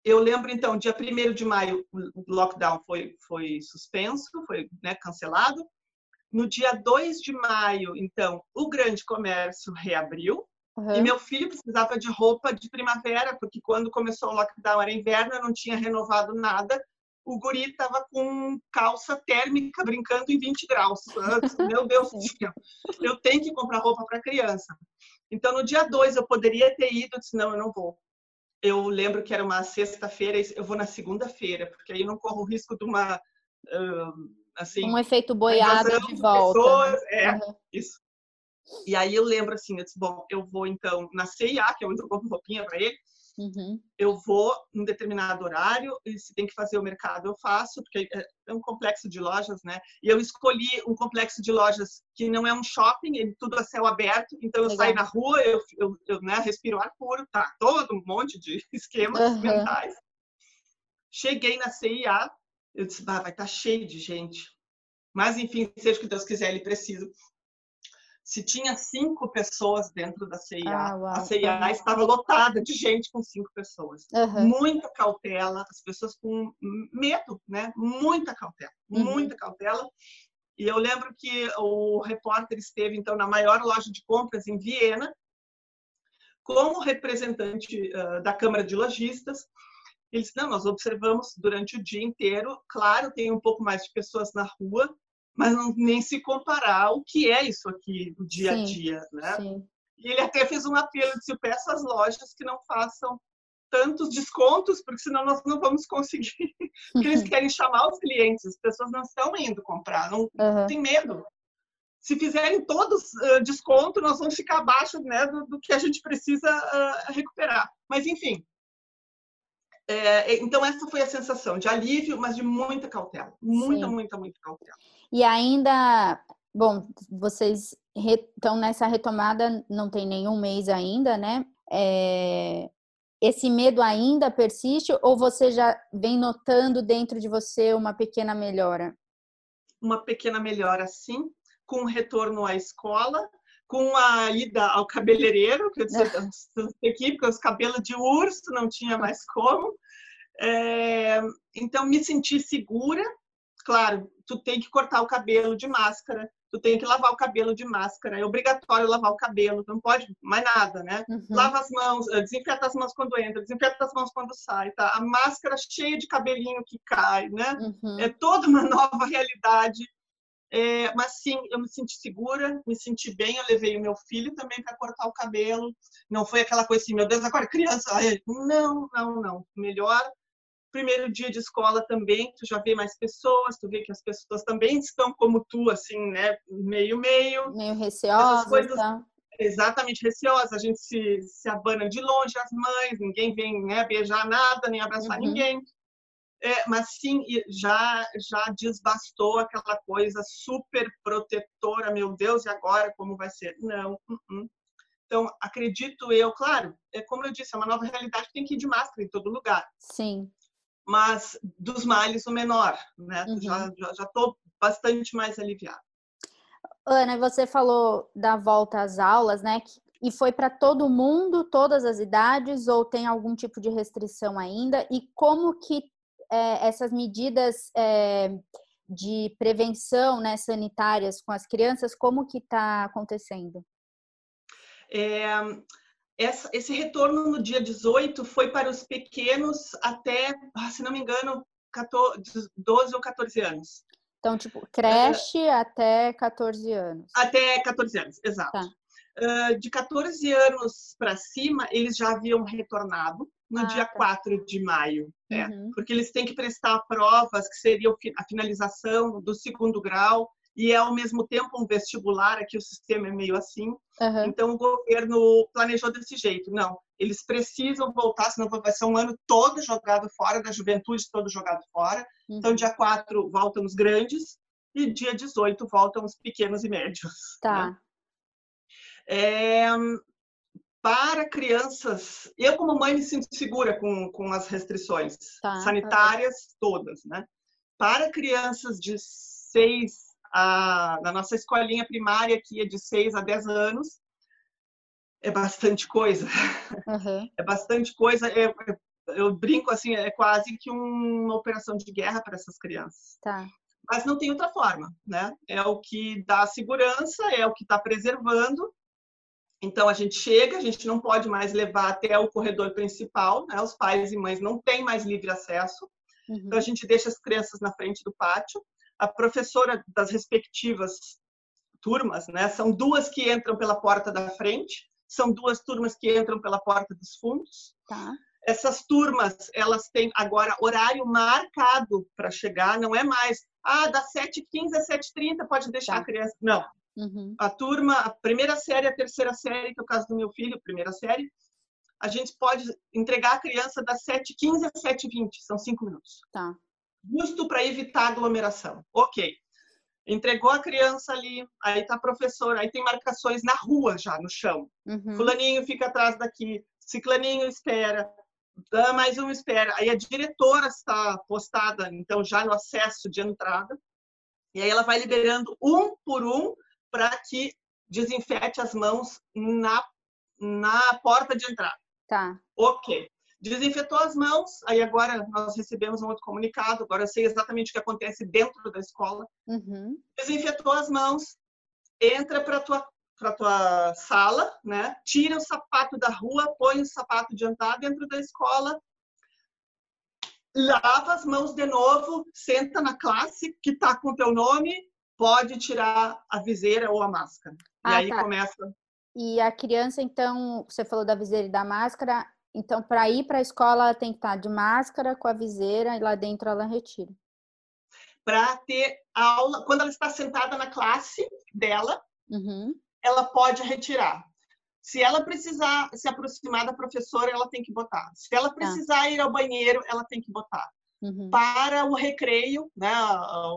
eu lembro, então, dia 1 de maio, o lockdown foi, foi suspenso, foi né, cancelado. No dia 2 de maio, então, o grande comércio reabriu. Uhum. E meu filho precisava de roupa de primavera, porque quando começou o lockdown era inverno, eu não tinha renovado nada. O guri estava com calça térmica brincando em 20 graus. Meu Deus do céu, eu tenho que comprar roupa para criança. Então, no dia 2 eu poderia ter ido, eu disse: não, eu não vou. Eu lembro que era uma sexta-feira, eu vou na segunda-feira, porque aí não corro o risco de uma. assim, um efeito boiada de volta. Pessoas, né? É, uhum. isso. E aí eu lembro assim, eu disse, bom, eu vou então na CIA, que é onde eu compro roupinha para ele, uhum. eu vou em determinado horário, e se tem que fazer o mercado eu faço, porque é um complexo de lojas, né? E eu escolhi um complexo de lojas que não é um shopping, ele tudo a céu aberto, então eu Legal. saio na rua, eu, eu, eu né, respiro ar puro, tá? Todo um monte de esquemas uhum. mentais. Cheguei na CIA, eu disse, bah, vai estar tá cheio de gente. Mas, enfim, seja o que Deus quiser, ele precisa se tinha cinco pessoas dentro da CIA, ah, a CIA estava lotada de gente com cinco pessoas. Uhum. Muita cautela, as pessoas com medo, né? Muita cautela, uhum. muita cautela. E eu lembro que o repórter esteve, então, na maior loja de compras em Viena, como representante uh, da Câmara de Lojistas. Eles, não, nós observamos durante o dia inteiro, claro, tem um pouco mais de pessoas na rua, mas não, nem se comparar ao que é isso aqui do dia sim, a dia, né? Sim. E ele até fez um apelo, disse, peço às lojas que não façam tantos descontos, porque senão nós não vamos conseguir. porque eles querem chamar os clientes, as pessoas não estão indo comprar, não uhum. tem medo. Se fizerem todos uh, desconto, nós vamos ficar abaixo né, do, do que a gente precisa uh, recuperar. Mas, enfim, é, então, essa foi a sensação de alívio, mas de muita cautela. Muita, Sim. muita, muita cautela. E ainda, bom, vocês estão nessa retomada, não tem nenhum mês ainda, né? É, esse medo ainda persiste ou você já vem notando dentro de você uma pequena melhora? Uma pequena melhora, sim, com o retorno à escola, com a ida ao cabeleireiro, que eu disse, aqui, porque os cabelos de urso não tinha mais como. É, então, me senti segura. Claro, tu tem que cortar o cabelo de máscara, tu tem que lavar o cabelo de máscara, é obrigatório lavar o cabelo, não pode mais nada, né? Uhum. Lava as mãos, eh, desinfeta as mãos quando entra, desinfeta as mãos quando sai, tá? A máscara cheia de cabelinho que cai, né? Uhum. É toda uma nova realidade é, mas sim, eu me senti segura, me senti bem. Eu levei o meu filho também para cortar o cabelo. Não foi aquela coisa assim, meu Deus, agora criança. Não, não, não. Melhor. Primeiro dia de escola também, tu já vê mais pessoas, tu vê que as pessoas também estão como tu, assim, né? Meio, meio. Meio receosa. Coisas, tá? Exatamente, receosa. A gente se, se abana de longe, as mães, ninguém vem né, beijar nada, nem abraçar uhum. ninguém. É, mas sim, já, já desbastou aquela coisa super protetora, meu Deus, e agora como vai ser? Não. Uh -uh. Então, acredito eu, claro, é como eu disse, é uma nova realidade, tem que ir de máscara em todo lugar. Sim. Mas dos males o menor, né? Uhum. Já estou bastante mais aliviada. Ana, você falou da volta às aulas, né? E foi para todo mundo, todas as idades, ou tem algum tipo de restrição ainda? E como que é, essas medidas é, de prevenção né, sanitárias com as crianças, como que está acontecendo? É, essa, esse retorno no dia 18 foi para os pequenos até, ah, se não me engano, 14, 12 ou 14 anos. Então, tipo, creche uh, até 14 anos. Até 14 anos, exato. Tá. Uh, de 14 anos para cima, eles já haviam retornado no ah, dia tá. 4 de maio, né? Uhum. Porque eles têm que prestar provas que seriam a finalização do segundo grau e é ao mesmo tempo um vestibular, aqui o sistema é meio assim. Uhum. Então o governo planejou desse jeito. Não, eles precisam voltar, senão vai ser um ano todo jogado fora, da juventude todo jogado fora. Uhum. Então dia 4 voltam os grandes e dia 18 voltam os pequenos e médios. Tá. Né? É, para crianças, eu como mãe me sinto segura com, com as restrições tá, tá sanitárias tá. todas, né? Para crianças de 6 a, na nossa escolinha primária, que é de 6 a 10 anos, é bastante coisa. Uhum. É bastante coisa. É, eu brinco assim, é quase que uma operação de guerra para essas crianças. Tá. Mas não tem outra forma, né? É o que dá segurança, é o que está preservando. Então a gente chega, a gente não pode mais levar até o corredor principal, né? Os pais e mães não têm mais livre acesso. Uhum. Então a gente deixa as crianças na frente do pátio a professora das respectivas turmas, né? São duas que entram pela porta da frente, são duas turmas que entram pela porta dos fundos. Tá. Essas turmas, elas têm agora horário marcado para chegar, não é mais, ah, das 7h15 às 7h30 pode deixar tá. a criança. Não. Uhum. A turma, a primeira série, a terceira série, que é o caso do meu filho, primeira série, a gente pode entregar a criança das 7h15 às 7h20, são cinco minutos. Tá justo para evitar aglomeração. Ok. Entregou a criança ali, aí tá a professora, aí tem marcações na rua já, no chão. Uhum. Fulaninho fica atrás daqui, ciclaninho espera, mais um espera. Aí a diretora está postada, então, já no acesso de entrada. E aí ela vai liberando um por um para que desinfete as mãos na, na porta de entrada. Tá. Ok. Desinfetou as mãos, aí agora nós recebemos um outro comunicado, agora eu sei exatamente o que acontece dentro da escola. Uhum. Desinfetou as mãos, entra para tua para tua sala, né? Tira o sapato da rua, põe o sapato de entrar dentro da escola, lava as mãos de novo, senta na classe que está com teu nome, pode tirar a viseira ou a máscara. Ah, e aí tá. começa. E a criança, então, você falou da viseira e da máscara, então, para ir para a escola, ela tem que estar de máscara, com a viseira, e lá dentro ela retira. Para ter aula, quando ela está sentada na classe dela, uhum. ela pode retirar. Se ela precisar se aproximar da professora, ela tem que botar. Se ela tá. precisar ah. ir ao banheiro, ela tem que botar. Uhum. Para o recreio, né,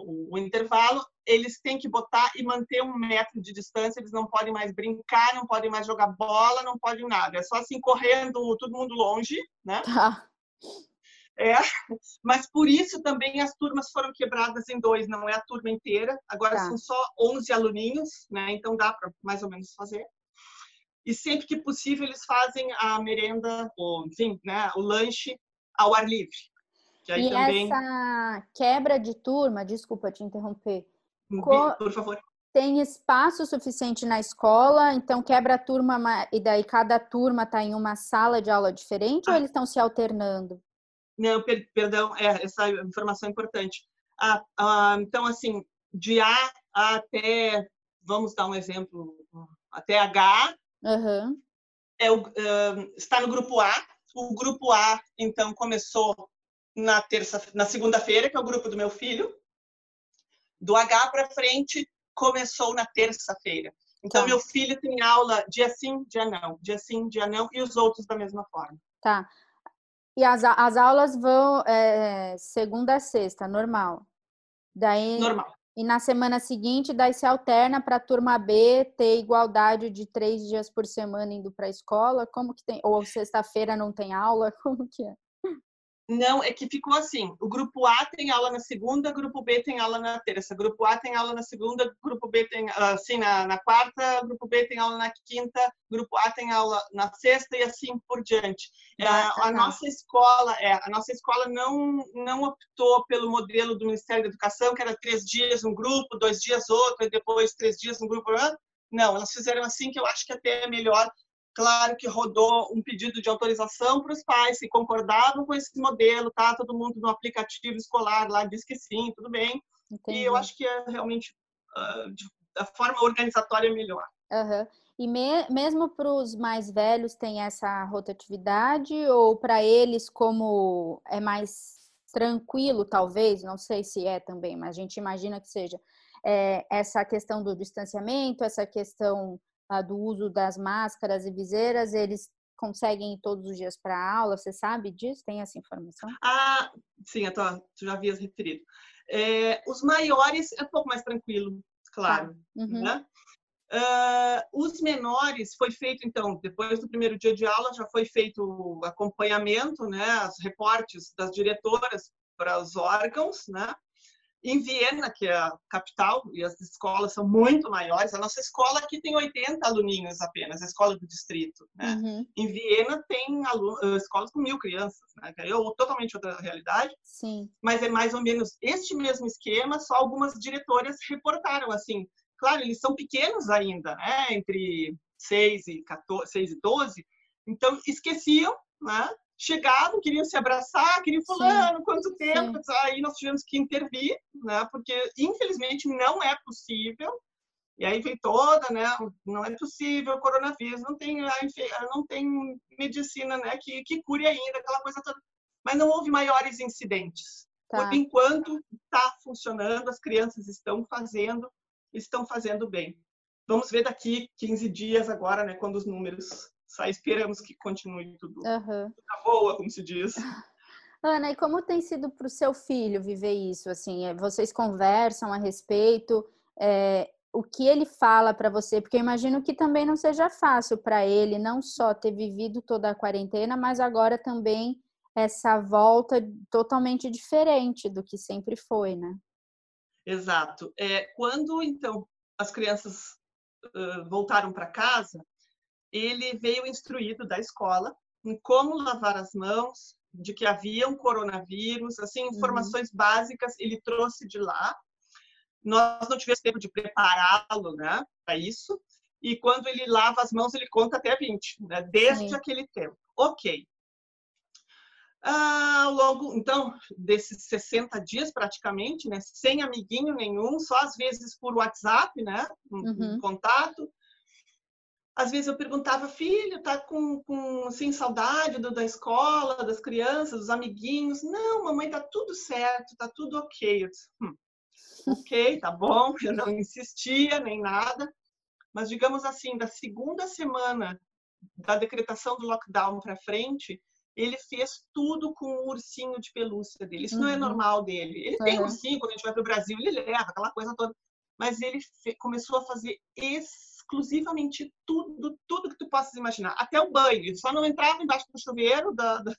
o, o, intervalo, eles têm que botar e manter um metro de distância, eles não podem mais brincar, não podem mais jogar bola, não podem nada. É só assim, correndo, todo mundo longe, né? Tá. É, mas por isso também as turmas foram quebradas em dois, não é a turma inteira. Agora tá. são só 11 aluninhos, né? Então dá para mais ou menos fazer. E sempre que possível eles fazem a merenda, ou enfim, né, o lanche ao ar livre. E também... essa quebra de turma, desculpa te interromper, por favor. Tem espaço suficiente na escola, então quebra a turma e daí cada turma está em uma sala de aula diferente ah. ou eles estão se alternando? Não, per perdão, é, essa informação é importante. Ah, ah, então, assim, de A até, vamos dar um exemplo, até H, uhum. é o, uh, está no grupo A. O grupo A, então, começou na terça, na segunda-feira, que é o grupo do meu filho. Do H para frente começou na terça-feira. Então, tá. meu filho tem aula dia sim, dia não, dia sim, dia não, e os outros da mesma forma. Tá. E as, as aulas vão é, segunda a sexta, normal. Daí, normal. E na semana seguinte, daí se alterna para a turma B ter igualdade de três dias por semana indo para a escola? Como que tem? Ou sexta-feira não tem aula? Como que é? Não, é que ficou assim: o grupo A tem aula na segunda, grupo B tem aula na terça, grupo A tem aula na segunda, grupo B tem assim na, na quarta, grupo B tem aula na quinta, grupo A tem aula na sexta e assim por diante. É, a tá. nossa escola, é, a nossa escola não não optou pelo modelo do Ministério da Educação, que era três dias um grupo, dois dias outro, e depois três dias um grupo. Não, elas fizeram assim que eu acho que até é melhor Claro que rodou um pedido de autorização para os pais que concordavam com esse modelo, tá? Todo mundo no aplicativo escolar lá diz que sim, tudo bem. Entendi. E eu acho que é realmente uh, de, a forma organizatória melhor. Uhum. E me, mesmo para os mais velhos tem essa rotatividade ou para eles como é mais tranquilo, talvez, não sei se é também, mas a gente imagina que seja. é, essa questão do distanciamento, essa questão do uso das máscaras e viseiras, eles conseguem ir todos os dias para a aula? Você sabe disso? Tem essa informação? Ah, sim, eu tô, tu já havias referido. É, os maiores é um pouco mais tranquilo, claro. Tá. Uhum. Né? Uh, os menores foi feito então depois do primeiro dia de aula já foi feito o acompanhamento, né, os reportes das diretoras para os órgãos, né, em Viena, que é a capital, e as escolas são muito maiores. A nossa escola aqui tem 80 aluninhos apenas, a escola do distrito. Né? Uhum. Em Viena tem eh, escolas com mil crianças, né? é totalmente outra realidade. Sim. Mas é mais ou menos este mesmo esquema, só algumas diretoras reportaram assim. Claro, eles são pequenos ainda, né? entre 6 e, 14, 6 e 12, então esqueciam né? Chegavam, queriam se abraçar, queriam fulano, Sim. quanto tempo, Sim. aí nós tivemos que intervir, né? Porque infelizmente não é possível. E aí vem toda, né? Não é possível, coronavírus não tem, não tem medicina, né? Que, que cure ainda aquela coisa toda. Mas não houve maiores incidentes. Tá. Por enquanto está funcionando, as crianças estão fazendo, estão fazendo bem. Vamos ver daqui 15 dias agora, né? Quando os números só esperamos que continue tudo uhum. tá boa, como se diz. Ana, e como tem sido para o seu filho viver isso? Assim, é, vocês conversam a respeito? É, o que ele fala para você? Porque eu imagino que também não seja fácil para ele não só ter vivido toda a quarentena, mas agora também essa volta totalmente diferente do que sempre foi, né? Exato. É, quando então as crianças uh, voltaram para casa, ele veio instruído da escola em como lavar as mãos, de que havia um coronavírus, assim, uhum. informações uhum. básicas ele trouxe de lá. Nós não tivemos tempo de prepará-lo, né, para isso. E quando ele lava as mãos, ele conta até 20, né, desde Sim. aquele tempo. Ok. Ah, ao longo, então, desses 60 dias praticamente, né, sem amiguinho nenhum, só às vezes por WhatsApp, né, um, uhum. um contato, às vezes eu perguntava, filho, tá com, com assim, saudade do, da escola, das crianças, dos amiguinhos? Não, mamãe, tá tudo certo, tá tudo ok. Eu disse, hum, ok, tá bom. Eu não insistia nem nada. Mas, digamos assim, da segunda semana da decretação do lockdown para frente, ele fez tudo com o ursinho de pelúcia dele. Isso uhum. não é uhum. normal dele. Ele uhum. tem ursinho, quando a gente vai para o Brasil, ele leva aquela coisa toda. Mas ele começou a fazer esse exclusivamente tudo, tudo que tu possas imaginar, até o banho. Ele só não entrava embaixo do chuveiro da, da,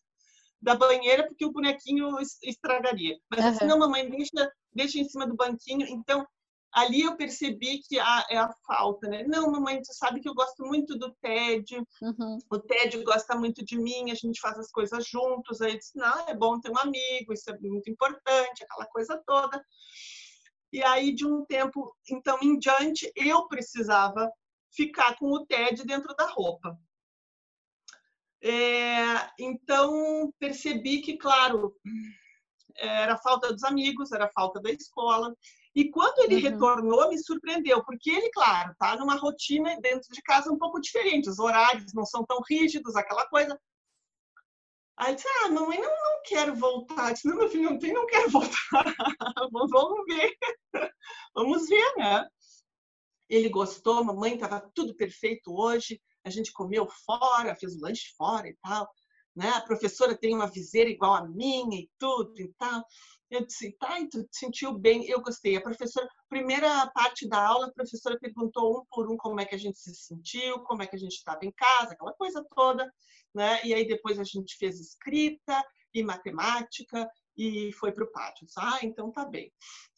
da banheira porque o bonequinho estragaria. Mas uhum. assim, não, mamãe, deixa, deixa em cima do banquinho. Então, ali eu percebi que a, é a falta, né? Não, mamãe, tu sabe que eu gosto muito do Ted, uhum. o Ted gosta muito de mim, a gente faz as coisas juntos. Aí eu disse, não, é bom ter um amigo, isso é muito importante, aquela coisa toda. E aí, de um tempo, então, em diante, eu precisava ficar com o TED dentro da roupa. É, então, percebi que, claro, era falta dos amigos, era falta da escola. E quando ele uhum. retornou, me surpreendeu, porque ele, claro, tá numa rotina dentro de casa um pouco diferente, os horários não são tão rígidos, aquela coisa. Aí disse, ah, mamãe, não, não quero voltar. disse, não, meu filho, não tem, não quero voltar. Vamos ver. Vamos ver, né? Ele gostou, mamãe, estava tudo perfeito hoje. A gente comeu fora, fez o lanche fora e tal. Né? A professora tem uma viseira igual a minha e tudo e tal. Eu disse, tá, e tu te sentiu bem? Eu gostei. A professora, primeira parte da aula, a professora perguntou um por um como é que a gente se sentiu, como é que a gente estava em casa, aquela coisa toda, né? E aí depois a gente fez escrita e matemática e foi para o pátio. Ah, então tá bem.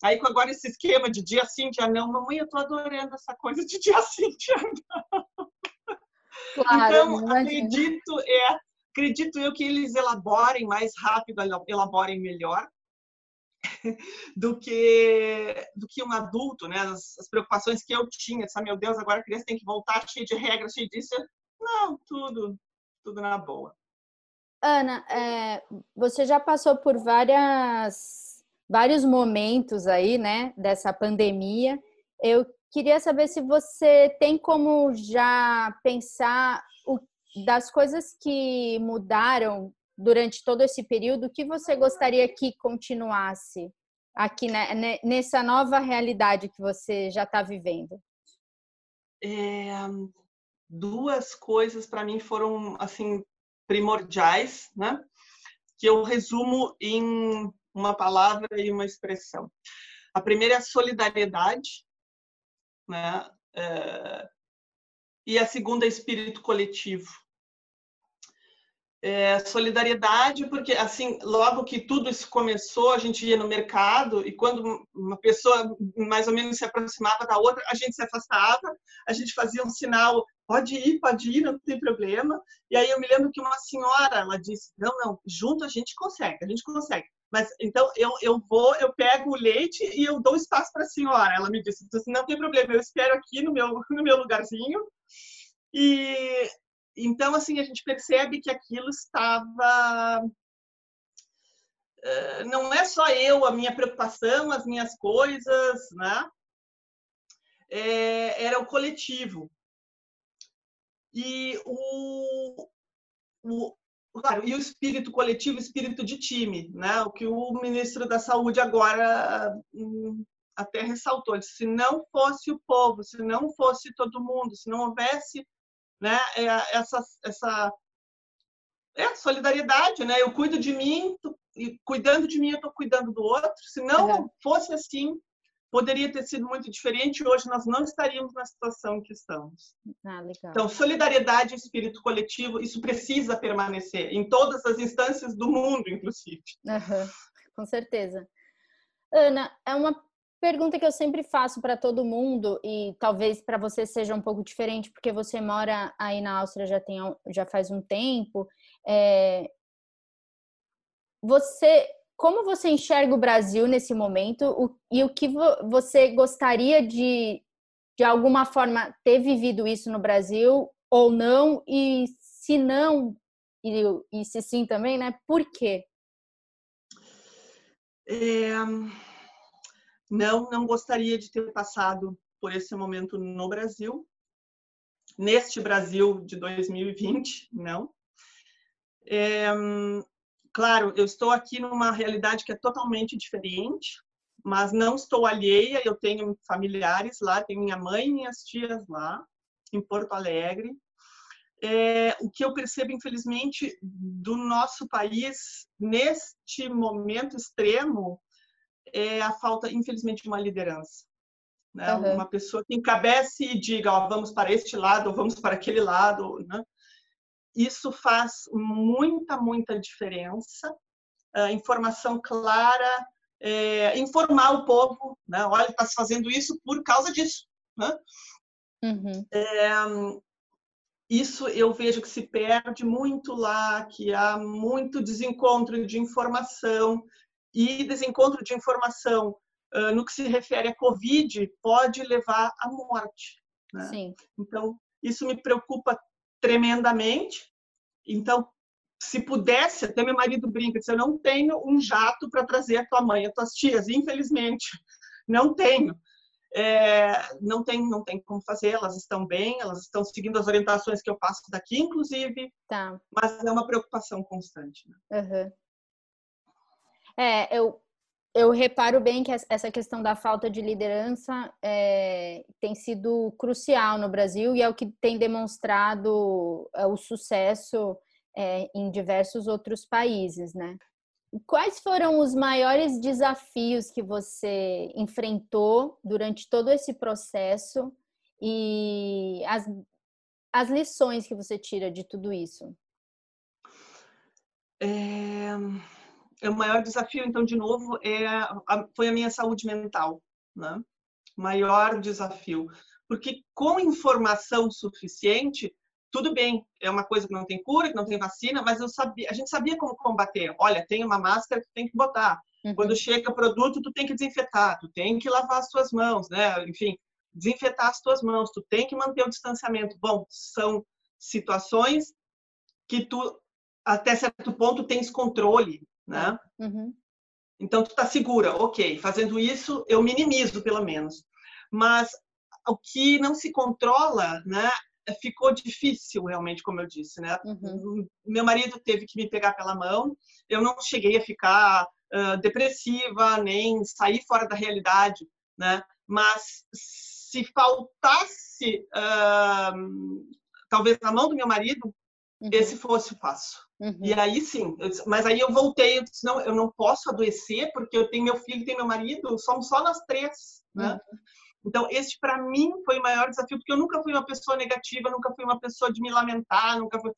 Aí agora esse esquema de dia sim, dia não, mamãe, eu tô adorando essa coisa de dia sim, dia não. Claro, então, acredito, é, acredito eu que eles elaborem mais rápido, elaborem melhor, do que do que um adulto, né? As, as preocupações que eu tinha, sabe, meu Deus, agora a criança tem que voltar cheia de regras, cheia disso. Não, tudo, tudo na boa. Ana, é, você já passou por várias, vários momentos aí, né, dessa pandemia. Eu queria saber se você tem como já pensar o, das coisas que mudaram durante todo esse período, o que você gostaria que continuasse aqui né, nessa nova realidade que você já está vivendo? É, duas coisas para mim foram assim primordiais, né? Que eu resumo em uma palavra e uma expressão. A primeira é a solidariedade, né? É, e a segunda é espírito coletivo é, solidariedade, porque assim, logo que tudo isso começou, a gente ia no mercado e quando uma pessoa mais ou menos se aproximava da outra, a gente se afastava, a gente fazia um sinal, pode ir, pode ir, não tem problema. E aí eu me lembro que uma senhora, ela disse, não, não, junto a gente consegue, a gente consegue. Mas então eu, eu vou, eu pego o leite e eu dou espaço para a senhora. Ela me disse, não tem problema, eu espero aqui no meu no meu lugarzinho. E então, assim, a gente percebe que aquilo estava. Eh, não é só eu, a minha preocupação, as minhas coisas, né? É, era o coletivo. E o, o, claro, e o espírito coletivo, o espírito de time, né? O que o ministro da Saúde agora hum, até ressaltou, se não fosse o povo, se não fosse todo mundo, se não houvesse né? É essa, essa é solidariedade, né? Eu cuido de mim, e cuidando de mim, eu estou cuidando do outro. Se não uhum. fosse assim, poderia ter sido muito diferente. Hoje nós não estaríamos na situação que estamos. Ah, então, solidariedade e espírito coletivo, isso precisa permanecer em todas as instâncias do mundo, inclusive. Uhum. Com certeza. Ana, é uma pergunta que eu sempre faço para todo mundo e talvez para você seja um pouco diferente porque você mora aí na Áustria já tem já faz um tempo. É... Você, como você enxerga o Brasil nesse momento o, e o que você gostaria de de alguma forma ter vivido isso no Brasil ou não e se não e, e se sim também, né? Por quê? É não, não gostaria de ter passado por esse momento no Brasil, neste Brasil de 2020, não. É, claro, eu estou aqui numa realidade que é totalmente diferente, mas não estou alheia. Eu tenho familiares lá, tenho minha mãe e minhas tias lá, em Porto Alegre. É, o que eu percebo, infelizmente, do nosso país, neste momento extremo, é a falta, infelizmente, de uma liderança. Né? Uhum. Uma pessoa que encabece e diga, ó, vamos para este lado, ou vamos para aquele lado. Né? Isso faz muita, muita diferença. Uh, informação clara, é, informar o povo, né? olha, está se fazendo isso por causa disso. Né? Uhum. É, isso eu vejo que se perde muito lá, que há muito desencontro de informação, e desencontro de informação uh, no que se refere à Covid pode levar à morte. Né? Sim. Então, isso me preocupa tremendamente. Então, se pudesse, até meu marido brinca, se eu não tenho um jato para trazer a tua mãe, as tuas tias, infelizmente, não tenho. É, não tem não tem como fazer, elas estão bem, elas estão seguindo as orientações que eu passo daqui, inclusive, tá. mas é uma preocupação constante. Né? Uhum. É, eu, eu reparo bem que essa questão da falta de liderança é, tem sido crucial no Brasil e é o que tem demonstrado é, o sucesso é, em diversos outros países, né? Quais foram os maiores desafios que você enfrentou durante todo esse processo e as, as lições que você tira de tudo isso? É o maior desafio, então, de novo, é a, foi a minha saúde mental, né? Maior desafio. Porque com informação suficiente, tudo bem, é uma coisa que não tem cura, que não tem vacina, mas eu sabia, a gente sabia como combater. Olha, tem uma máscara que tem que botar. Uhum. Quando chega o produto, tu tem que desinfetar, tu tem que lavar as tuas mãos, né? Enfim, desinfetar as tuas mãos, tu tem que manter o distanciamento. Bom, são situações que tu até certo ponto tens controle, né? Uhum. Então, tu está segura, ok. Fazendo isso, eu minimizo, pelo menos. Mas o que não se controla, né? Ficou difícil, realmente, como eu disse, né? Uhum. Meu marido teve que me pegar pela mão. Eu não cheguei a ficar uh, depressiva, nem sair fora da realidade, né? Mas se faltasse, uh, talvez na mão do meu marido, uhum. esse fosse o passo. Uhum. E aí sim, eu, mas aí eu voltei, eu disse, não, eu não posso adoecer porque eu tenho meu filho, tenho meu marido, somos só nós três, né? Uhum. Então, esse para mim foi o maior desafio, porque eu nunca fui uma pessoa negativa, nunca fui uma pessoa de me lamentar, nunca fui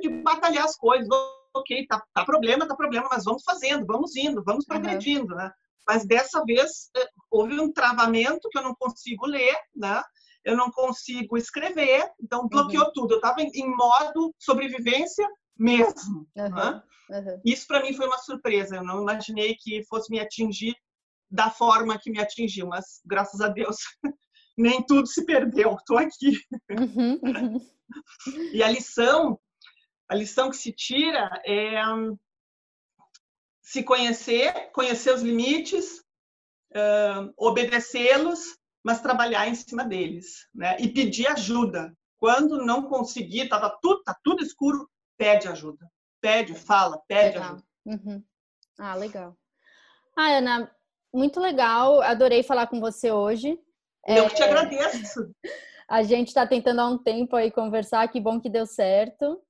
de batalhar as coisas. Ok, tá, tá problema, tá problema, mas vamos fazendo, vamos indo, vamos progredindo, uhum. né? Mas dessa vez eh, houve um travamento que eu não consigo ler, né? Eu não consigo escrever, então bloqueou uhum. tudo. Eu estava em, em, modo sobrevivência mesmo. Uhum. Né? Isso para mim foi uma surpresa. Eu não imaginei que fosse me atingir da forma que me atingiu, mas graças a Deus nem tudo se perdeu, estou aqui. Uhum, uhum. E a lição, a lição que se tira é um, se conhecer, conhecer os limites, uh, obedecê-los, mas trabalhar em cima deles, né? E pedir ajuda. Quando não conseguir, estava tudo, tá tudo escuro, pede ajuda. Pede, fala, pede legal. ajuda. Uhum. Ah, legal. Ah, Ana, muito legal. Adorei falar com você hoje. Eu é... que te agradeço. A gente está tentando há um tempo aí conversar, que bom que deu certo.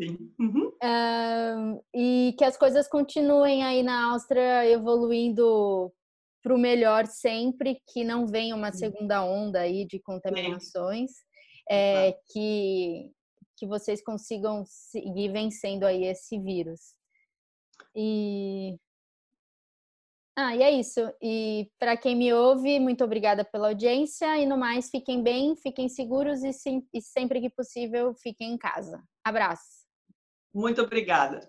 Sim. Uhum. e que as coisas continuem aí na Áustria evoluindo para o melhor sempre, que não venha uma segunda onda aí de contaminações, é, que, que vocês consigam seguir vencendo aí esse vírus. E ah, e é isso. E para quem me ouve, muito obrigada pela audiência. E no mais, fiquem bem, fiquem seguros e, sim, e sempre que possível, fiquem em casa. Abraço. Muito obrigada.